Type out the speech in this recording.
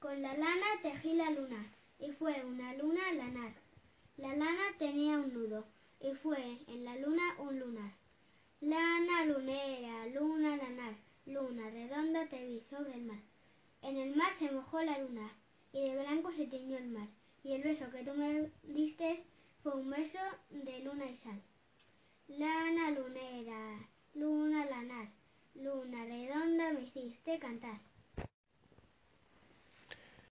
Con la lana tejí la luna, y fue una luna lanar. La lana tenía un nudo, y fue en la luna un lunar. Lana lunera, luna lanar, luna redonda te vi sobre el mar. En el mar se mojó la luna, y de blanco se tiñó el mar, y el beso que tú me diste fue un beso de luna y sal. Lana lunera, luna lanar, luna redonda me hiciste cantar.